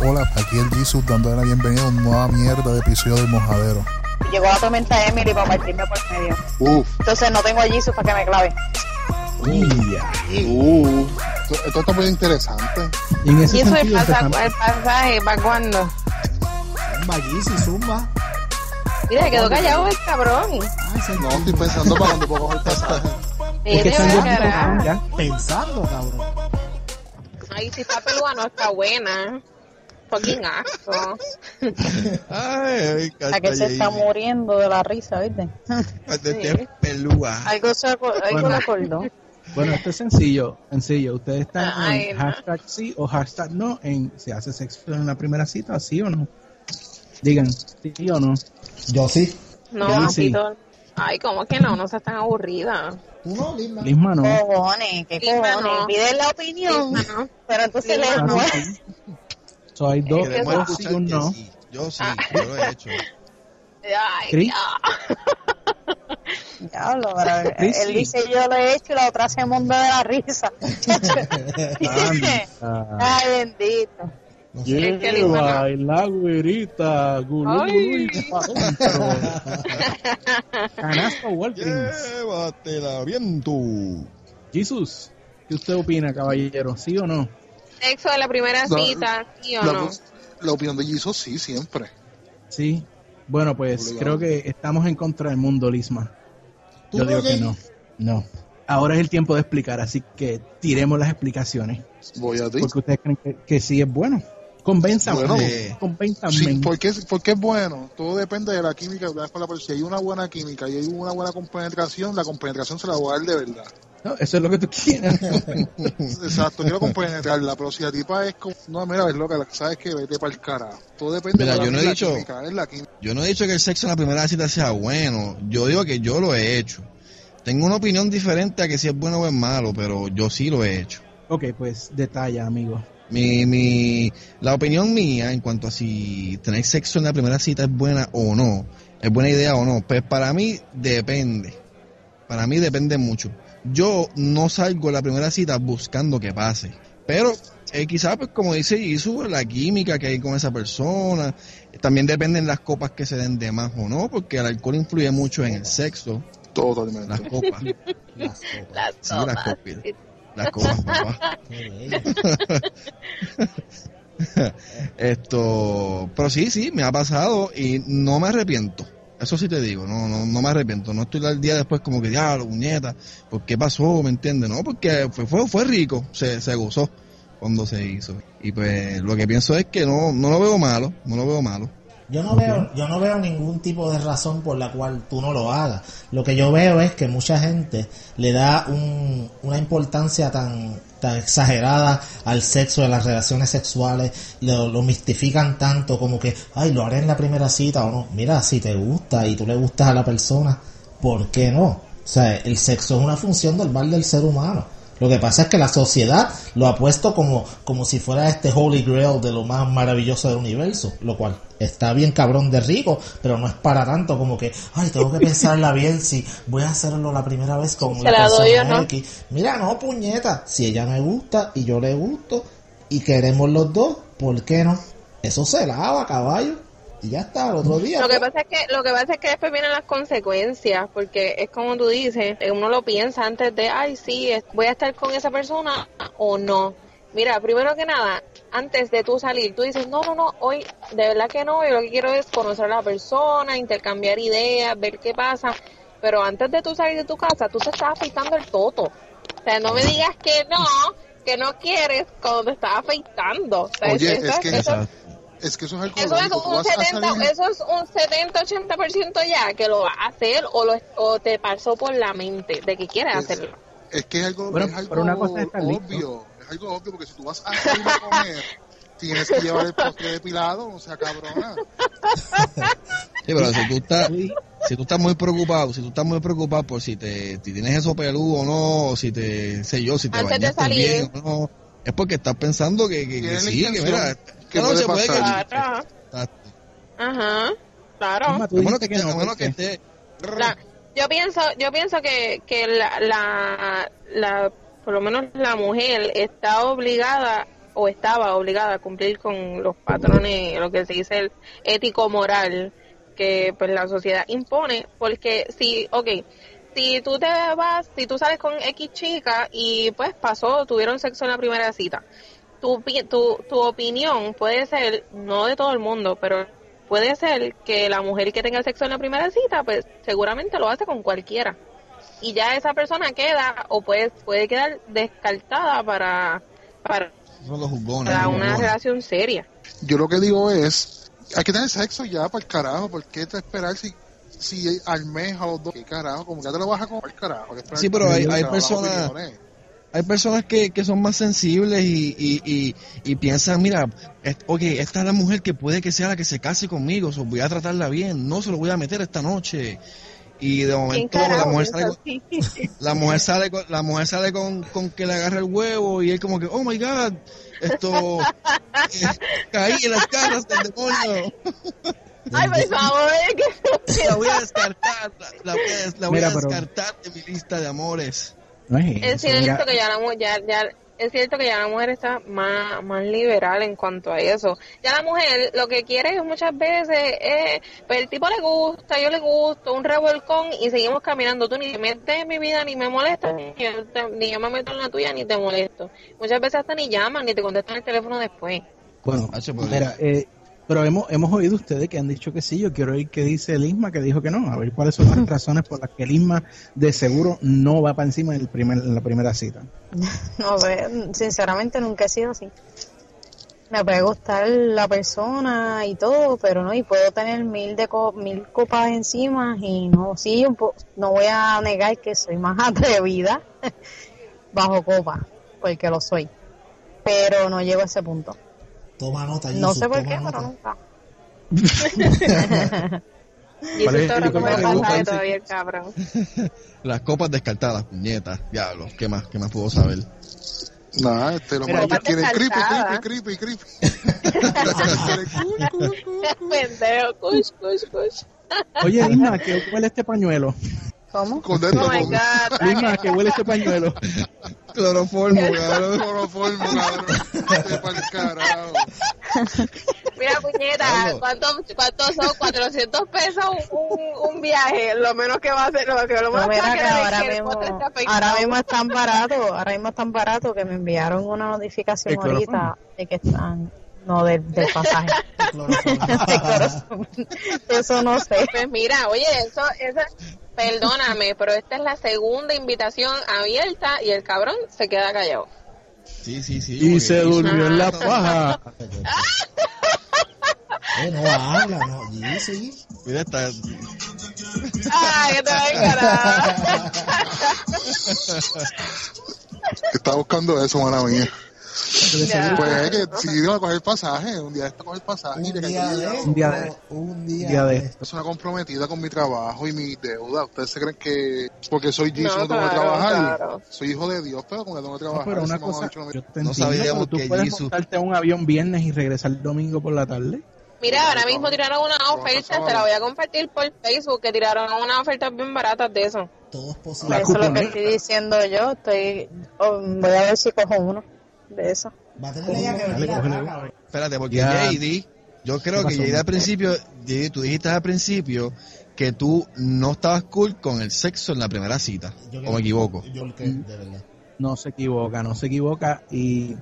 Hola, aquí el Jesus dándole la bienvenida a una nueva mierda de episodio del Mojadero. Llegó la tormenta Emily para partirme por medio. Uf. Entonces no tengo a Jesus para que me clave. Uh, esto, esto está muy interesante. Y en ese Y eso es sentido, pasa, empezamos- el pasaje, ¿para cuándo? Zumba, zumba. Mira, quedó callado el cabrón. Ay, se No, estoy pensando para dónde puedo coger el pasaje. pensando, cabrón. Ay, si está peluda no está buena. Fucking asco. Ay, La que se está muriendo de la risa, ¿viste? De pelúa. Algo, se algo Bueno. acordó. Bueno, esto es sencillo, sencillo. Ustedes están Ay, en no. hashtag sí o hashtag no en se hace sexo en la primera cita, sí o no. Digan, sí o no. Yo sí. No, así sí. todo- Ay, ¿cómo que no? No seas tan aburrida. Tú no, Lisma. Lisma no. Cojones, qué cojones. mano. Pide la opinión, Sí, mano. pero entonces Sí, le mano. Ah, sí, sí. So, hay dos, Queremos dos sí un que no. sí. Yo sí, yo lo he hecho. Ay, Cris. ya. Diablo, pero Sí, él dice yo lo he hecho y la otra se mundo de la risa. Ay, bendito. Es que Lisma no. y la güerita, gulú, Ay. gulú y pa' dentro. Canasta Walgreens. Llévatela, viento. Jesus, ¿qué usted opina, caballero? ¿Sí o no? Sexo de la primera No, cita, ¿sí o La, no? la opinión de Jesus sí, siempre. Sí. Bueno, pues Obligado. creo que estamos en contra del mundo, Lisma. Yo ¿Tú digo no, que no. No. Ahora es el tiempo de explicar, así que tiremos las explicaciones. Voy a ti. Porque ustedes creen que, que sí es bueno. Convénzame. Bueno, convénzame. Sí, porque, es- porque es bueno. Todo depende de la química que con la persona. Si hay una buena química y hay una buena compenetración, la compenetración se la voy a dar de verdad. No, eso es lo que tú quieras. Exacto, quiero compenetrarla, pero si la tipa es como, no, mira, ves loca, sabes que vete para el carajo. Todo depende Mira, de la, yo no he la dicho- química, es la química. Yo no he dicho que el sexo en la primera cita sea bueno. Yo digo que yo lo he hecho. Tengo una opinión diferente a que si es bueno o es malo, pero yo sí lo he hecho. ok, pues detalla, amigo. Mi, mi, la opinión mía en cuanto a si tener sexo en la primera cita es buena o no, es buena idea o no, pues para mí depende. Para mí depende mucho. Yo no salgo en la primera cita buscando que pase, pero eh, quizás, pues como dice Isu, la química que hay con esa persona, también dependen las copas que se den de más o no, porque el alcohol influye mucho en el sexo, Totalmente. las copas, Las copas. Las sí, las copas. Las copas, papá. Esto, pero sí, sí, me ha pasado y no me arrepiento. Eso sí te digo, no, no, no me arrepiento. No estoy al día después como que, diablo, puñeta, ¿por qué pasó? ¿Me entiendes? No, porque fue, fue, fue rico, se, se gozó cuando se hizo. Y pues lo que pienso es que no, no lo veo malo, no lo veo malo. Yo no veo, yo no veo ningún tipo de razón por la cual tú no lo hagas. Lo que yo veo es que mucha gente le da un- una importancia tan, tan exagerada al sexo, de las relaciones sexuales, lo, lo mistifican tanto como que, ay, lo haré en la primera cita o no. Mira, si te gusta y tú le gustas a la persona, ¿por qué no? O sea, el sexo es una función normal del ser humano. Lo que pasa es que la sociedad lo ha puesto como, como si fuera este holy grail de lo más maravilloso del universo, lo cual está bien cabrón de rico, pero no es para tanto como que, ay, tengo que pensarla bien si voy a hacerlo la primera vez con Se la la doy no. X. Mira, no, puñeta, si ella me gusta y yo le gusto y queremos los dos, ¿por qué no? Eso se lava, caballo. Y ya está, el otro día. Lo que pues, pasa es que lo que pasa es que después vienen las consecuencias, porque es como tú dices, eh, uno lo piensa antes de, ay, sí, voy a estar con esa persona o no. Mira, primero que nada, antes de tú salir, tú dices, no, no, no, hoy de verdad que no, yo lo que quiero es conocer a la persona, intercambiar ideas, ver qué pasa, pero antes de tú salir de tu casa, tú te estás afeitando el toto. O sea, no me digas que no, que no quieres cuando te estás afeitando. O sea, Oye, eso- es que- eso- Es que eso es algo eso es un vas a 70, salir- eso es un 70-80% ya que lo vas a hacer o, lo, o te pasó por la mente de que quieres Es- hacerlo. Es que es algo, Bueno, es algo una cosa es estar listo. obvio. Es algo obvio porque si tú vas a comer, tienes que llevar el postre depilado, o sea, cabrona. Sí, pero si tú estás, si tú estás muy preocupado, si tú estás muy preocupado por si te si tienes eso peludo o no, o si te, sé yo, si te Antes bañaste bien o no, es porque estás pensando que, que, que sí, que mira, que puede pasar. Claro. Exacto. Ajá, claro. Isma, tú Es bueno dijiste que, que esté- no, es bueno ¿por que qué? esté La- yo pienso, yo pienso que, que la, la, la, por lo menos la mujer está obligada o estaba obligada a cumplir con los patrones, lo que se dice el ético-moral que pues la sociedad impone, porque si, ok, si tú te vas, si tú sales con X chica y pues pasó, tuvieron sexo en la primera cita, tu, tu, tu opinión puede ser, no de todo el mundo, pero puede ser que la mujer que tenga sexo en la primera cita, pues seguramente lo hace con cualquiera. Y ya esa persona queda o puede, puede quedar descartada para, para, Son los jugones. para los una jugones. relación seria. Yo lo que digo es, hay que tener sexo ya para el carajo, ¿por qué te esperar si, si al mes a los dos, qué carajo, como que ya te lo vas a comer el carajo? ¿Qué esperar Sí, pero hay- personas-? Hay personas que, que son más sensibles y, y, y, y piensan, mira, es- ok, esta es la mujer que puede que sea la que se case conmigo, so voy a tratarla bien, no se lo voy a meter esta noche. Y de ¿Quién momento la mujer sale, con, la mujer sale con, la mujer sale con, con que le agarra el huevo y él como que, oh my god, esto, eh, caí en las garras del demonio, Ay, por favor, que la voy a descartar, la, la voy a, la voy Mira, a pero- descartar de mi lista de amores. No es Es cierto que ya la mujer, ya, ya, es cierto que ya la mujer está más, más liberal en cuanto a eso. Ya la mujer lo que quiere muchas veces es, pues el tipo le gusta, yo le gusto, un revolcón y seguimos caminando. Tú ni te metes en mi vida ni me molestas, ni yo, te- ni yo me meto en la tuya ni te molesto. Muchas veces hasta ni llaman ni te contestan el teléfono después. bueno, mira, eh, pero hemos, hemos oído ustedes que han dicho que sí. Yo quiero oír qué dice el Isma, que dijo que no. A ver cuáles son las razones por las que el Isma de seguro no va para encima en, el primer, en la primera cita. No sé, sinceramente nunca he sido así. Me puede gustar la persona y todo, pero no, y puedo tener mil de co- mil copas encima y no, sí, un po- no voy a negar que soy más atrevida bajo copa, porque lo soy. Pero no llego a ese punto. Toma nota, No sé por qué, nota. pero nunca. Y ¿Cuál es eso el está que gusta? todavía el cabrón. Las copas descartadas, puñetas, diablos, ¿qué más, qué más puedo saber? Nada, este, Mira, machos yo- quieren creepy, creepy, creepy, creepy. Pendejo, cush, cush, cush. Oye, Isma, ¿qué huele este pañuelo? ¿Cómo? Con esto, Oh my god. Isma, ¿qué huele este pañuelo? Cloroformo, cabrón. cloroformo, cabrón. Carajo. Mira, puñeta, Carlos. ¿cuánto, ¿cuánto son? 400 pesos un, un, viaje. Lo menos que va a hacer, lo que lo No, más mira que ahora mismo, afeitado. ahora mismo es tan barato, ahora mismo es tan barato que me enviaron una notificación ahorita de que están, no del, del pasaje. Cloroformo. De cloroformo. Eso no sé. Pues mira, oye, eso, esa, perdóname, pero esta es la segunda invitación abierta y el cabrón se queda callado. Sí, sí, sí. Y se durmió en la paja. Eh, no habla, no. Sí, sí. Mira, está, ¡Ay, que te va a encarar! Estaba buscando eso, mala mía. Ya. Pues es que si iba a coger pasaje, un día esto coger pasaje Un día de el Un día de- esto, un día, día de de esto. Es una comprometida con mi trabajo y mi deuda. ¿Ustedes se creen que porque soy Jesus no, No, tengo que trabajar? claro. Soy hijo de Dios, pero como tengo que No, trabajar. pero una cosa, no yo te No entiendo, sabíamos tú que puedes Jesus- montarte a un avión viernes y regresar el domingo por la tarde. Mira, ahora mismo tiraron una oferta, te la voy a compartir por Facebook, que tiraron unas ofertas bien baratas de eso. Todo es posible. Eso es lo que estoy diciendo yo. Estoy, oh, voy a ver si cojo uno de eso. Va a tener ella que venir acá. Espérate, porque. JD, yo creo ¿Qué que? JD al principio, JD, tú dijiste al principio que tú no estabas cool con el sexo en la primera cita. Yo ¿O me equivoco? Yo que, de verdad. No se equivoca, no se equivoca. Y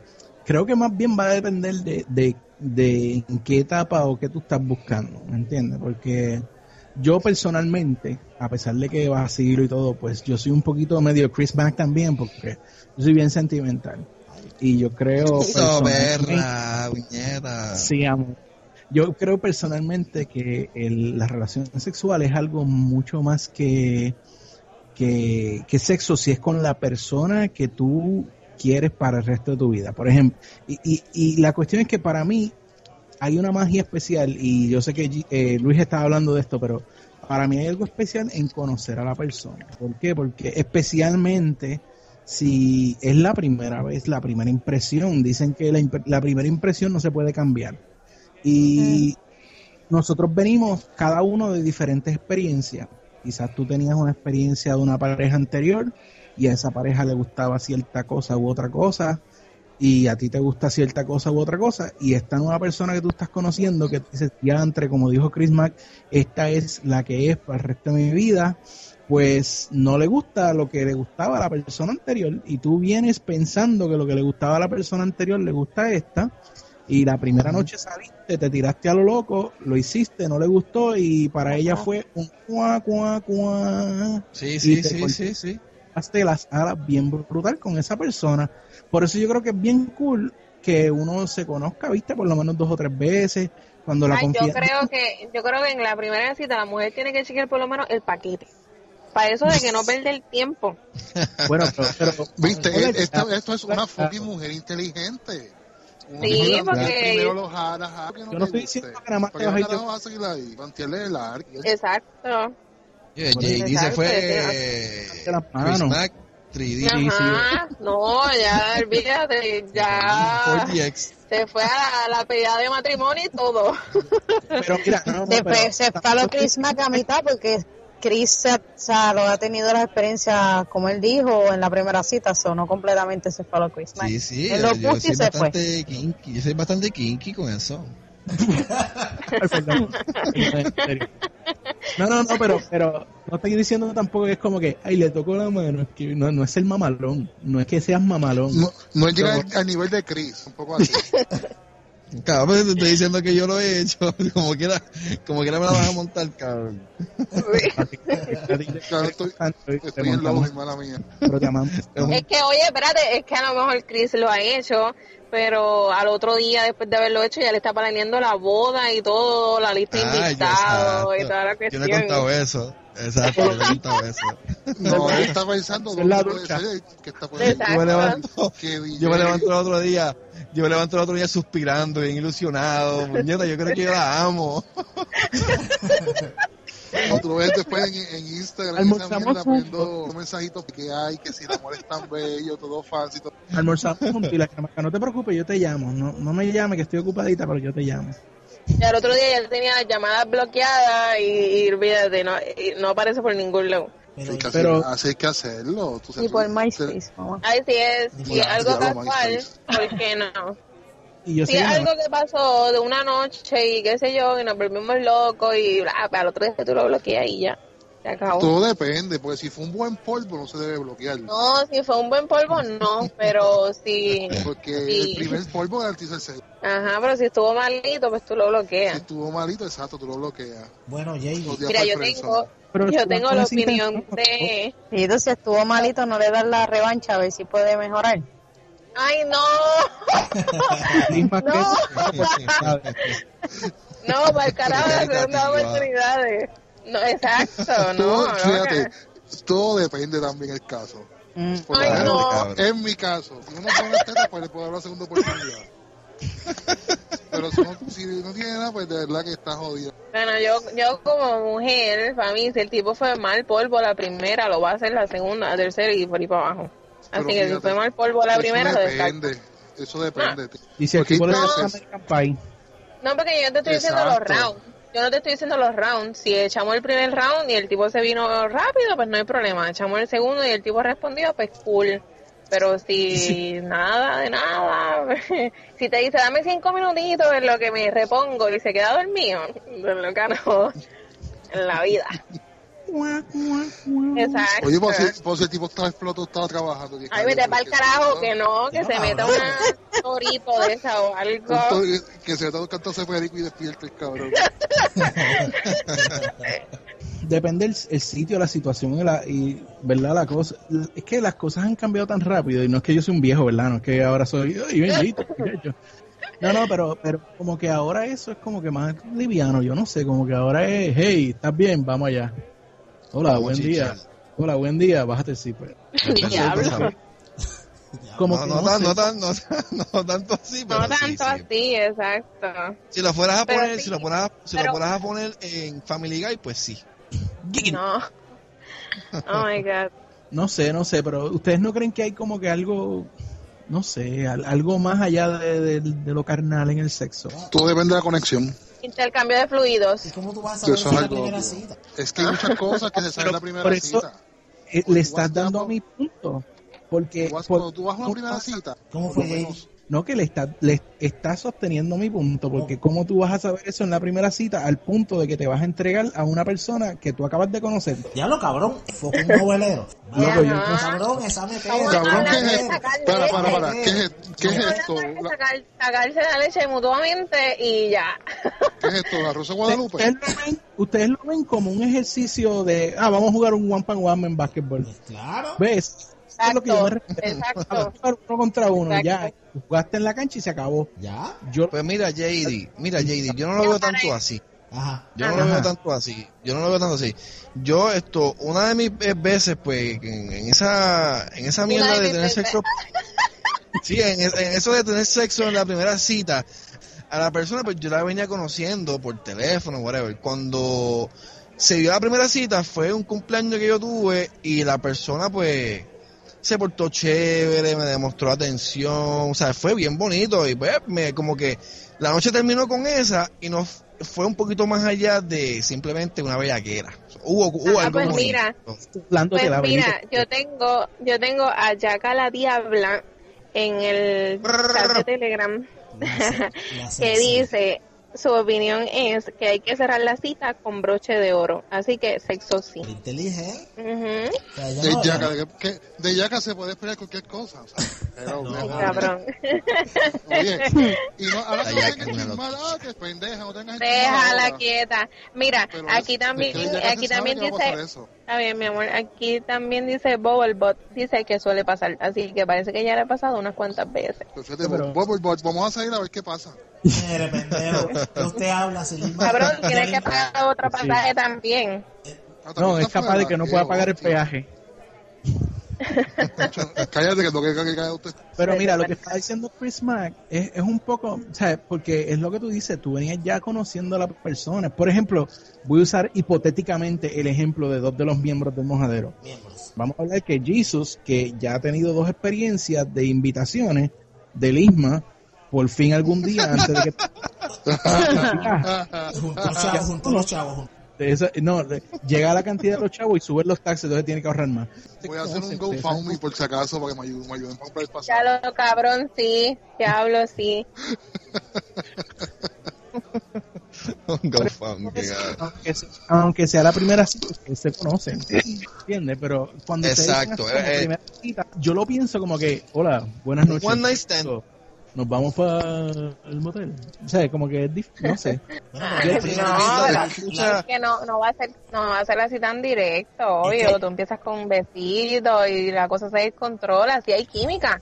creo que más bien va a depender de, de, de en qué etapa o qué tú estás buscando, ¿me entiendes? Porque yo personalmente, a pesar de que vacilo y todo, pues yo soy un poquito medio Chris Back también, porque yo soy bien sentimental. Y yo creo... Puñeta. Sí, amor. Yo creo personalmente que el- la relación sexual es algo mucho más que, que, que sexo si es con la persona que tú quieres para el resto de tu vida. Por ejemplo, y, y, y la cuestión es que para mí hay una magia especial, y yo sé que eh, Luis estaba hablando de esto, pero para mí hay algo especial en conocer a la persona. ¿Por qué? Porque especialmente si es la primera vez, la primera impresión, dicen que la, la primera impresión no se puede cambiar. Y nosotros venimos cada uno de diferentes experiencias. Quizás tú tenías una experiencia de una pareja anterior y a esa pareja le gustaba cierta cosa u otra cosa y a ti te gusta cierta cosa u otra cosa y esta nueva persona que tú estás conociendo que te dices ya entre como dijo Chris Mack esta es la que es para el resto de mi vida pues no le gusta lo que le gustaba a la persona anterior y tú vienes pensando que lo que le gustaba a la persona anterior le gusta a esta y la primera noche saliste, te tiraste a lo loco, lo hiciste, no le gustó y para ella fue un cuá, cuá, cuá. Sí, Y sí, te sí, sí, sí. Hazte las alas bien brutal con esa persona. Por eso yo creo que es bien cool que uno se conozca, viste, por lo menos dos o tres veces, cuando la Ay, yo creo que yo creo que en la primera cita la mujer tiene que chequear por lo menos el paquete. Para eso de que no perder tiempo. Bueno, pero... pero- Viste, esto, esto es una fucking mujer inteligente. Una Sí, mujer porque- primero los no Yo no estoy diciendo que nada más ¿Para te vas a seguir ahí? Mantenerle el arco. Exacto. Yeah, JD se fue. Mack, 3D, Ajá. No, ya, olvídate, ya 4DX. se fue a la, a la pedida de matrimonio y todo. Pero mira, no, no, Después pero- se fue a Chris Mack a mitad porque Chris se, o sea, lo ha tenido las experiencias, como él dijo, en la primera cita, sonó completamente se fue a Chris. Sí, sí, Él lo yo puso soy y se fue. bastante kinky, yo soy bastante kinky con eso. No, no, no, pero, pero no estoy diciendo tampoco que es como que, ay, le tocó la mano. Es que no, no es el mamalón. No es que seas mamalón. No, no es llegar al, al nivel de Chris, un poco así. Cabrón, pues te estoy diciendo que yo lo he hecho. Como quiera, como quiera me la vas a montar, cabrón. Estoy, estoy en mía. Es que, oye, espérate, es que a lo mejor Chris lo ha hecho, pero al otro día, después de haberlo hecho, ya le está planeando la boda y todo, la lista de Ah, yo- invitados y toda la Yo cuestión. le he contado eso. Exacto, yo le he contado eso. No, él está pensando dónde puede ducha. ser que está por ahí. Exacto. Yo me levanto, yo me levanto el otro día, yo me levanto el otro día suspirando, bien ilusionado. Muñeca, yo creo que yo la amo. O tú lo ves después en, en Instagram, Almorzamos juntos. poniendo mensajitos que hay, que si el amor es tan bello, todo fácil. Todo. Almorzamos juntos y la chamaca, no te preocupes, yo te llamo. No, no me llame, que estoy ocupadita, pero yo te llamo. Y al otro día ya tenía llamadas bloqueadas y, y olvídate, no, y no aparece por ningún lado. Pero, que Pero- así hay que hacerlo. Tú Y por MySpace, si es, si es Ya, algo casual. ¿por qué no? Y yo Si algo que pasó de una noche y qué sé yo, y nos volvimos locos y bla, al otro día tú lo bloqueas y ya, se acabó. Todo depende, porque si fue un buen polvo no se debe bloquear. No, si fue un buen polvo, no, pero si, Porque Sí. el primer polvo garantiza el segundo. ajá, pero si estuvo malito, pues tú lo Si bloqueas. estuvo malito, exacto, tú lo bloqueas. bueno, Jay, Mira, yo tengo, Pero yo tengo la opinión de, Y si estuvo malito, no le das la revancha a ver si puede mejorar. ay no, No. eso, no, para el carajo, Qué segunda catigua. oportunidades. No, exacto, no, Todo, no, fíjate, todo depende también del caso. Mm. Ay, ejemplo, no. En mi caso, si uno pone teta, pues le puedo dar la segunda oportunidad. Pero si no, si no tiene nada, pues de verdad que está jodido. Bueno, yo, yo como mujer, para mí, si el tipo fue mal polvo la primera, lo va a hacer la segunda, la tercera y por ahí para abajo. Así Pero que si fíjate, fue mal polvo la primera, lo descarto. depende. Eso depende. Y si el tipo le American Pie, No, porque yo te estoy diciendo los Exacto. rounds. Yo no te estoy diciendo los rounds. Si echamos el primer round y el tipo se vino rápido, pues no hay problema. Echamos el segundo y el tipo respondió, pues cool. Pero si nada de nada, si te dice dame cinco minutitos en lo que me repongo y se queda dormido, pues lo no en la vida. Exacto. Oye, pues si, pues si el tipo estaba explotado, estaba trabajando. que Ay, vete para el que carajo, que no, que No, se meta una torito de esa o algo. un to- Que se está cantándose perico y despierta el cabrón. Depende el, el sitio, la situación y, la, y, ¿verdad? La cosa. Es que las cosas han cambiado tan rápido y no es que yo soy un viejo, ¿verdad? No es que ahora soy. "Ay, bendito, muchacho". No, no, pero, pero como que ahora eso es como que más liviano, yo no sé, como que ahora es, hey, ¿estás bien? Vamos allá. Hola, Vamos, buen chichar. día. Hola, buen día, bájate el zipper. Diablo. Como No, que no, no tan, no, tan, no, no tanto así, pero No sí, tanto sí. así, exacto. Si lo fueras a Pero poner, sí, si lo fueras, si pero- lo fueras a poner en Family Guy, pues sí. No. Oh my god. No sé, no sé, pero ustedes no creen que hay como que algo, no sé, al- algo más allá de, de- de lo carnal en el sexo. Todo depende de la conexión. Intercambio de fluidos. ¿y cómo tú vas a Eso saber es si es la algo cita? Es que hay muchas cosas que se saben en la por primera eso- cita. Eh, le estás dando a por- mi punto. porque por- cuando tú vas a una primera cita, ¿Cómo por fue, menos, no que le está, le está sosteniendo mi punto, porque cómo tú vas a saber eso en la primera cita al punto de que te vas a entregar a una persona que tú acabas de conocer. Diablo, cabrón, fue un novelero. Loco, yo-. Cabrón, esa me pega. Cabrón, ¿qué es esto? Para, para, para. ¿Qué es, qué es esto? Sacar- sacarse la leche mutuamente y ya. ¿Qué es esto? ¿La Rosa Guadalupe? Ustedes lo, ven, ustedes lo ven como un ejercicio de, ah, vamos a jugar un one pan one en básquetbol. Pues claro. ¿Ves? Es lo que yo me Exacto, refiero. exacto. Jugar uno contra uno, Exacto. ya. Jugaste en la cancha y se acabó. Ya. Yo, Pues mira, JD, mira, JD, yo no lo veo tanto así. Ajá. Yo no Ajá. lo veo tanto así. Yo no lo veo tanto así. Yo esto, una de mis eh, veces, pues, en, en esa, en esa mierda de tener sexo, sí, en, en eso de tener sexo en la primera cita, a la persona, pues yo la venía conociendo por teléfono, whatever. Cuando se dio la primera cita, fue un cumpleaños que yo tuve y la persona, pues, se portó chévere, me demostró atención, o sea, fue bien bonito y pues, me, como que la noche terminó con esa y nos fue un poquito más allá de simplemente una bellaquera. Hubo, hubo Ah, algo pues bonito. mira. Pues la mira, yo tengo, yo tengo a Yaka la Diabla en el chat de Telegram que dice su opinión es que hay que cerrar la cita con broche de oro. Así que sexo sí. Inteligente. Yo De yaca, de, que- de yaca se puede esperar cualquier cosa. o sea, pero, No, no, cabrón. Oye, y no, ahora es una chismal, ah, que pendeja, no tengas Déjala quieta. Mira, Pero aquí es- también, es que aquí también que dice, está bien mi amor, aquí también dice Bubblebot, dice que suele pasar, así que parece que ya le ha pasado unas cuantas veces. Pero fíjate, Pero- vo- vamos a salir a ver qué pasa. Mire, pendejo. que usted habla Cabrón, tienes que pagar otro pasaje también. Ah, No, es capaz de que no pueda pagar el peaje. Cállate que no que que- que usted. Pero mira, lo que está diciendo Chris Mack es, es un poco, ¿sabes? Porque es lo que tú dices, tú venías ya conociendo a las personas. Por ejemplo, voy a usar hipotéticamente el ejemplo de dos de los miembros del mojadero. miembros. Vamos a hablar que Jesus, que ya ha tenido dos experiencias de invitaciones del ISMA, por fin algún día antes de que... Junto a los chavos, junto a los chavos. Eso- no, le- llega a la cantidad de los chavos y suben los taxes, entonces tiene que ahorrar más. Voy a hacer un GoFundMe por si acaso para que me ayuden, me ayuden a comprar el Ya pasaje. lo cabrón, sí, ya hablo, sí. GoFundMe, que cabrón. aunque, se- aunque sea la primera cita, que se conocen, ¿entiendes? Pero cuando Exacto, como eh, eh. primera cita, yo lo pienso como que, hola, buenas noches. One night stand. Nos vamos para el motel. O sea, como que es dif- no sé. La no, la- que no, no va a ser, no va a ser así tan directo, obvio. Tú empiezas con besitos y la cosa se descontrola. Si hay química,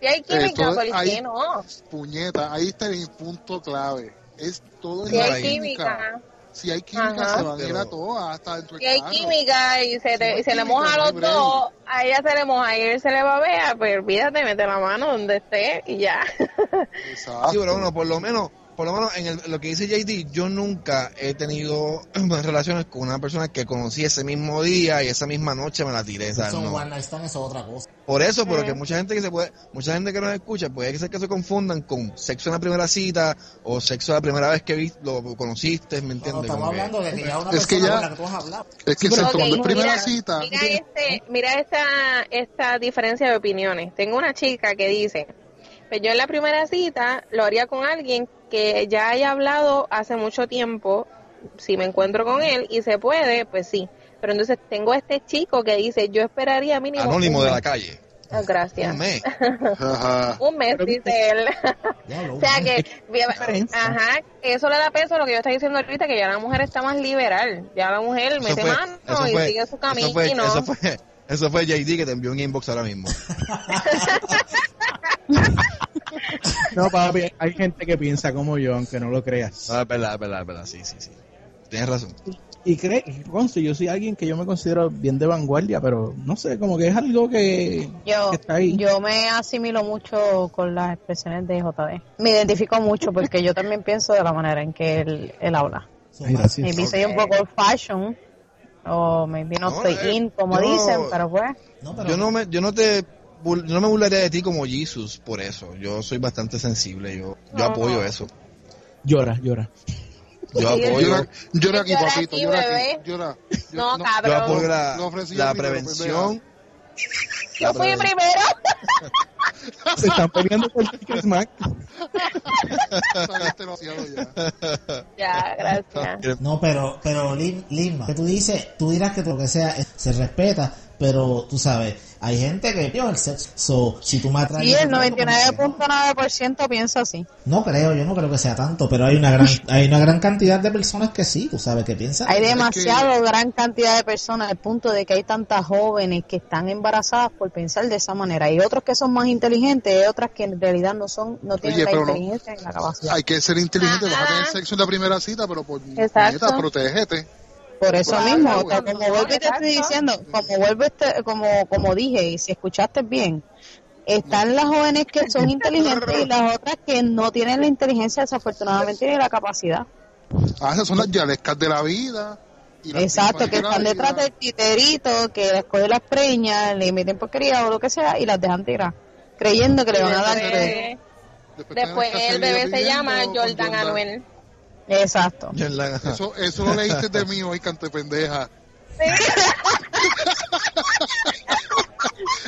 si hay química, ¿por qué ahí- no? Puñeta, ahí está el punto clave. Es todo en Si la hay química. química, Si hay química, Ajá. se van a ir a Pero- todas, hasta dentro del si hay carro. química y se, te- y se le moja a los dos, a ella se le moja y él se le babea, pues olvídate, mete la mano donde esté y ya. Exacto. Sí, pero bueno, por lo menos, por lo menos en el- lo que dice JD, yo nunca he tenido relaciones con una persona que conocí ese mismo día y esa misma noche me la tiré. Son No. one night stand, eso es otra cosa. Por eso, pero que mucha gente que se puede, mucha gente que nos escucha, puede ser que se confundan con sexo en la primera cita o sexo la primera vez que vi- lo conociste, ¿me No, entiendes? estamos Como que- hablando de que ya una Es que persona ya- con la que tú has hablado. Es que Sí, pero- excepto cuando es primera mira, cita, Mira, este, mira esta, esta diferencia de opiniones. Tengo una chica que dice, pues yo en la primera cita lo haría con alguien que ya haya hablado hace mucho tiempo, si me encuentro con él y se puede, pues sí. Pero entonces tengo este chico que dice, yo esperaría mínimo Anónimo un de la mes. calle. Ah, gracias. Un mes. ajá. Un mes, dice él. O sea que, ajá, eso le da peso a lo que yo estoy diciendo ahorita, que ya la mujer está más liberal. Ya la mujer Eso mete fue, mano y fue, sigue su camino. eso fue, eso fue, eso fue JD que te envió un inbox ahora mismo. No, papi, hay gente que piensa como yo, aunque no lo creas. Ah, es verdad, es verdad, es verdad, sí, sí, sí. Tienes razón. Y cree, conste, yo soy alguien que yo me considero bien de vanguardia, pero no sé, como que es algo que, Yo, que está ahí. yo me asimilo mucho con las expresiones de JD. Me identifico mucho porque yo también pienso de la manera en que él, él habla. Ay, gracias. Maybe soy un poco old fashion o maybe no, No, estoy eh, in, como yo- dicen, pero pues. No, pero Yo no me, yo no te, no me burlaría de ti como Jesus por eso. Yo soy bastante sensible, yo, yo No. apoyo eso. Llora, llora. Yo Sí, apoyo, Llora, llora aquí, Llora papito, aquí, llora bebé. aquí. Llora. No, Yo- yo cabrón. apoyo la, no la prevención. Yo fui primero. Se están peleando por Tickets Mac. Ya. Ya, gracias. No, pero, pero Lim- Lima, que tú dices, tú dirás que lo que sea eh, se respeta, pero tú sabes, hay gente que piensa el sexo. So, si tú me atraes. Sí, el 99.9% piensa así. No creo, yo no creo que sea tanto, pero hay una gran, hay una gran cantidad de personas que sí, tú sabes, que piensan. Hay que- demasiado gran cantidad de personas al punto de que hay tantas jóvenes que están embarazadas por pensar de esa manera. Hay otros que son más inteligentes, hay otras que en realidad no son, no tienen Oye, la no- inteligencia ni la capacidad. Hay que ser inteligente, vas a tener Ajá. sexo en la primera cita, pero por Exacto. neta, protégete. Por eso Claro, mismo, bueno. o sea, como vuelvo y te estoy diciendo, como vuelvo y te- como, como dije, y si escuchaste bien, están las jóvenes que son inteligentes y las otras que no tienen la inteligencia desafortunadamente ni la capacidad. Ah, esas son las yalescas de la vida. y las Exacto, que están detrás del titerito, que les cogen las preñas, le meten porquería o lo que sea y las dejan tirar, creyendo que le van a dar Después. Después, el bebé se llama Jordan Anuel. Exacto. La- Eso, eso lo leíste de mí hoy, cante pendeja.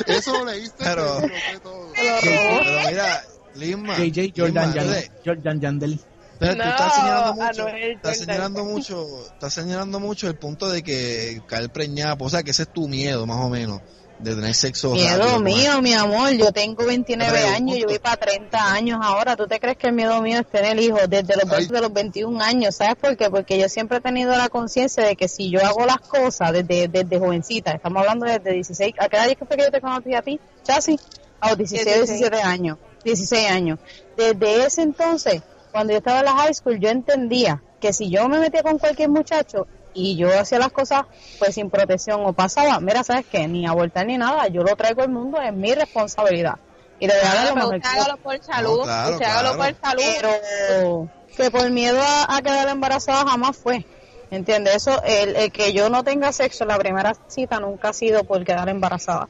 Eso lo leíste Pero- de mí, todo. Pero mira, Lima. JJ Jordan, Lima, Yandel, Jordan Yandel. tú No, estás señalando mucho, Anuel estás señalando mucho, estás señalando mucho el punto de que caer preñada, pues, o sea, que ese es tu miedo, más o menos, de tener sexo Miedo rápido, mío, mi amor, yo tengo 29 Pero, años, yo voy para 30 años ahora. ¿Tú te crees que el miedo mío es tener hijos desde los, Ay. desde los 21 años? ¿Sabes por qué? Porque yo siempre he tenido la conciencia de que si yo hago las cosas desde, desde jovencita, estamos hablando desde 16, ¿a qué edad es que fue que yo te conocí a ti? Chasi, a los 16, 16. 17 años, 16 años. Desde ese entonces, cuando yo estaba en la high school, yo entendía que si yo me metía con cualquier muchacho y yo hacía las cosas pues sin protección o pasaba, mira, ¿sabes qué? Ni abortar ni nada, yo lo traigo al mundo, es mi responsabilidad. Y le voy a dar Claro, lo pero mejor usted hágalo por salud. No, claro, usted hágalo claro. por salud. pero que por miedo a, a quedar embarazada jamás fue. ¿Entiendes? Eso, el, el que yo no tenga sexo en la primera cita nunca ha sido por quedar embarazada.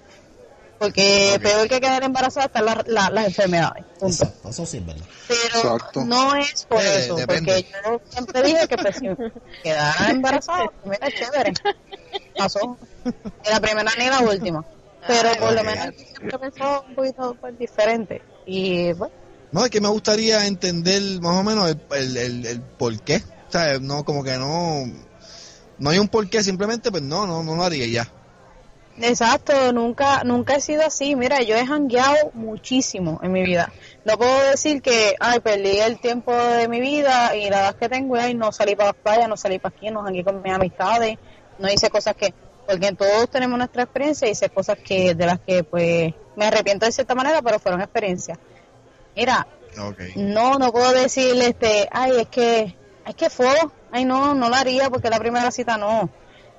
Porque Ok. peor que quedar embarazada están la- la- las enfermedades. Punto. Exacto, eso sí es verdad. Pero Exacto. no es por Eh, eso, depende. porque yo siempre dije que pues, si quedara embarazada, mira, chévere. Pasó. Ni la primera ni la última. Pero Ay, por lo menos yo siempre pensaba un poquito pues, diferente. Y bueno, No, es que me gustaría entender más o menos el, el, el, el por qué. O sea, no, como que no, no hay un por qué, simplemente pues no, no, no lo haría ya. Exacto, nunca, nunca he sido así. Mira, yo he jangueado muchísimo en mi vida. No puedo decir que, ay, perdí el tiempo de mi vida y la edad que tengo, ay, no salí para las playas, no salí para aquí, no jangueé con mis amistades, no hice cosas que, porque todos tenemos nuestra experiencia, hice cosas que, de las que, pues, me arrepiento de cierta manera, pero fueron experiencias. Mira, Okay. no, no puedo decirle, este, ay, es que, es que fue, ay, no, no lo haría porque la primera cita no.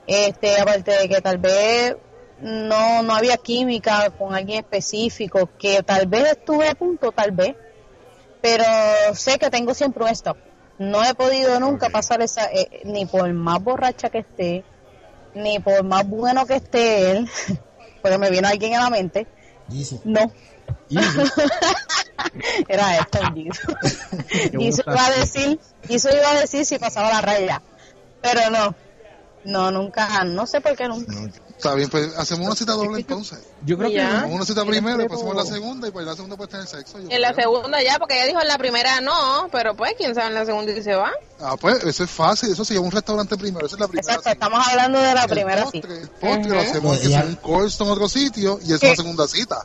Este, aparte de que tal vez no, no había química con alguien específico, que tal vez estuve a punto, tal vez, pero sé que tengo siempre un stop. No he podido nunca pasar esa, eh, ni por más borracha que esté, ni por más bueno que esté él, porque me vino alguien a la mente, no. Era esto. Giso iba a decir, iba a decir si pasaba la raya, pero no, no, nunca, no sé por qué nunca. No, Está bien, pues hacemos una cita doble entonces. Yo creo que Ya. Hacemos una cita primero, después hacemos la segunda y pues la segunda puede tener sexo. yo En la creo. segunda ya, porque ella dijo en la primera no, pero pues quién sabe en la segunda y se va. Ah, pues eso es fácil, eso se lleva a un restaurante primero, esa es la primera Exacto, cita. estamos hablando de la El primera postre, cita. El postre lo hacemos que es un course en otro sitio y es una segunda cita.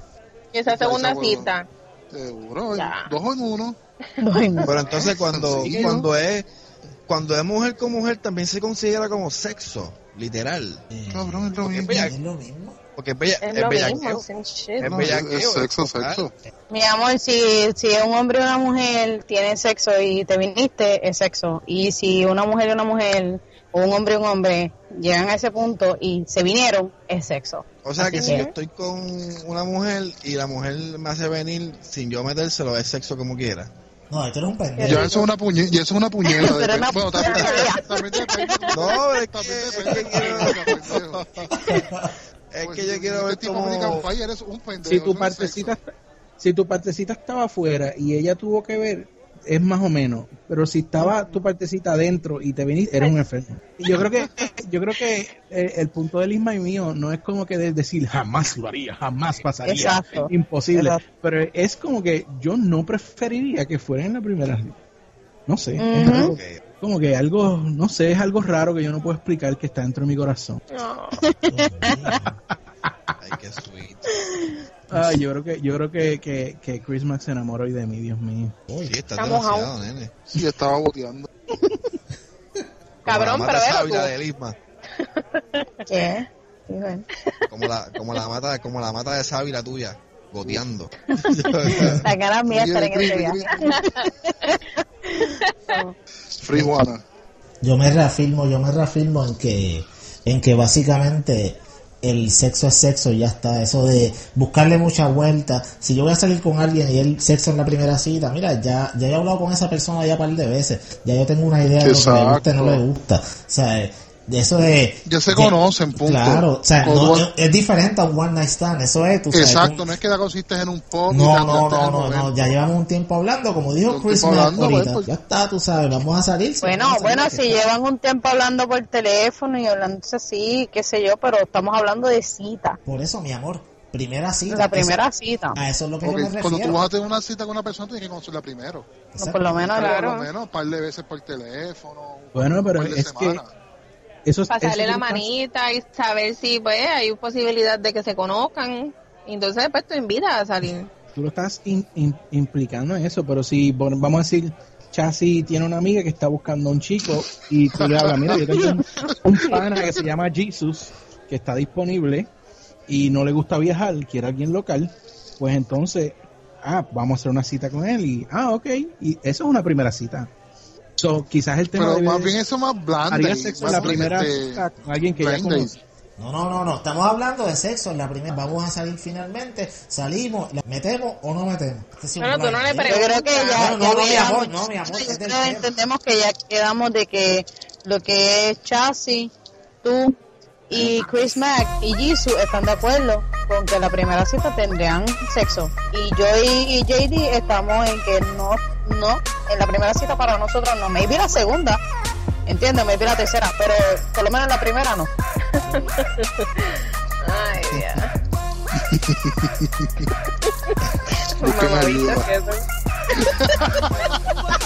Y esa segunda esa, cita. Seguro, Ya. dos en uno. Pero entonces cuando, cuando es, cuando es mujer con mujer también se considera como sexo, literal. Eh, Cabrón, es lo mismo. bella- es lo mismo. Porque es, bella, Es es lo bellaqueo. mismo. sin shit. Es No, bellaqueo, es sexo, es sexo. Mi amor, si, si un hombre y una mujer tienen sexo y te viniste, es sexo. Y si una mujer y una mujer, o un hombre y un hombre, llegan a ese punto y se vinieron, es sexo. O sea que si que- yo estoy con una mujer y la mujer me hace venir sin yo metérselo, es sexo como quiera. No, esto eres un pendejo. Ya eso es una puñeta, ya eso es una puñeta. Una bueno, también depende, también depende. No, es que, También es que es que si yo quiero este ver cómo... Pie, eres un pendejo, si tu partecita si tu partecita estaba afuera y ella tuvo que ver es más o menos, pero si estaba tu partecita adentro y te viniste, eres un enfermo. Y yo creo que yo creo que eh, el punto del Isma y mío no es como que de decir jamás lo haría, jamás pasaría, Exacto. imposible, Exacto. pero es como que yo no preferiría que fuera en la primera. No sé, es algo- como que algo, no sé, es algo raro que yo no puedo explicar que está dentro de mi corazón. Ay, qué sweet. Ah, yo creo que yo creo que, que, que Chris Max se enamoró hoy de mí, Dios mío. Sí, estás Estamos demasiado, nene. Sí, estaba boteando. Cabrón, pero tú. de Lisma. ¿Qué? Bueno. Como la, como la mata, como la mata de sábila tuya, goteando. Las ganas mías estar en ese viaje. Free Juana. Yo me reafirmo, yo me reafirmo en que, en que básicamente el sexo es sexo y ya está. Eso de buscarle mucha vuelta. Si yo voy a salir con alguien y el sexo en la primera cita, mira, ya, ya he hablado con esa persona ya un par de veces. Ya yo tengo una idea de lo que le gusta y no le gusta. O sea, de eso de... Ya se conocen, punto. Claro, o sea, Cuando no, es, es diferente a un one night stand. Eso es, tú sabes, Exacto, tú- no es que la consistes en un pop no, no, no, no, no, ya llevamos un tiempo hablando, como dijo Un Chris hablando, ahorita. pues, pues. Ya está, tú sabes, vamos a salir. Bueno, vamos a salir, bueno, que si está. llevan un tiempo hablando por teléfono y hablándose así, qué sé yo, pero estamos hablando de cita. Por eso, mi amor, primera cita. La primera Eso- cita. a eso es lo que Ok, yo me cuando refiero. tú vas a tener una cita con una persona, tienes que conocerla primero. No, por lo menos Claro. Por lo menos un par de veces por teléfono. Bueno, un pero es que semanas. Eso es Pasarle eso la manita y saber si pues hay posibilidad de que se conozcan. Entonces después tú invitas a salir. tú lo estás in- in- implicando en eso, pero si vamos a decir, Chassi tiene una amiga que está buscando a un chico y tú le hablas, mira, yo tengo un, un pana que se llama Jesus, que está disponible y no le gusta viajar, quiere alguien local, pues entonces, ah, vamos a hacer una cita con él y, ah, ok, y eso es una primera cita. So, quizás el tema Pero más bien eso más blanda. haría sexo en la primera este, cita con alguien que ya conoce. No, no, no, no. Estamos hablando de sexo en la primera. Vamos a salir finalmente. Salimos, ¿la metemos o no metemos? Este es un Bueno, tú no le date. Yo creo que ya, No, no, ya no, mi amor, no, mi amor, yo es del creo tema. que entendemos que ya quedamos de que lo que es Chassis, tú y Chris Mack y Jisoo están de acuerdo con que la primera cita tendrían sexo. Y yo y, y JD estamos en que no, no, en la primera cita para nosotros no, maybe la segunda, entiendo, maybe la tercera, pero por lo menos la primera no. Ay, ya. Ayuda. que eso.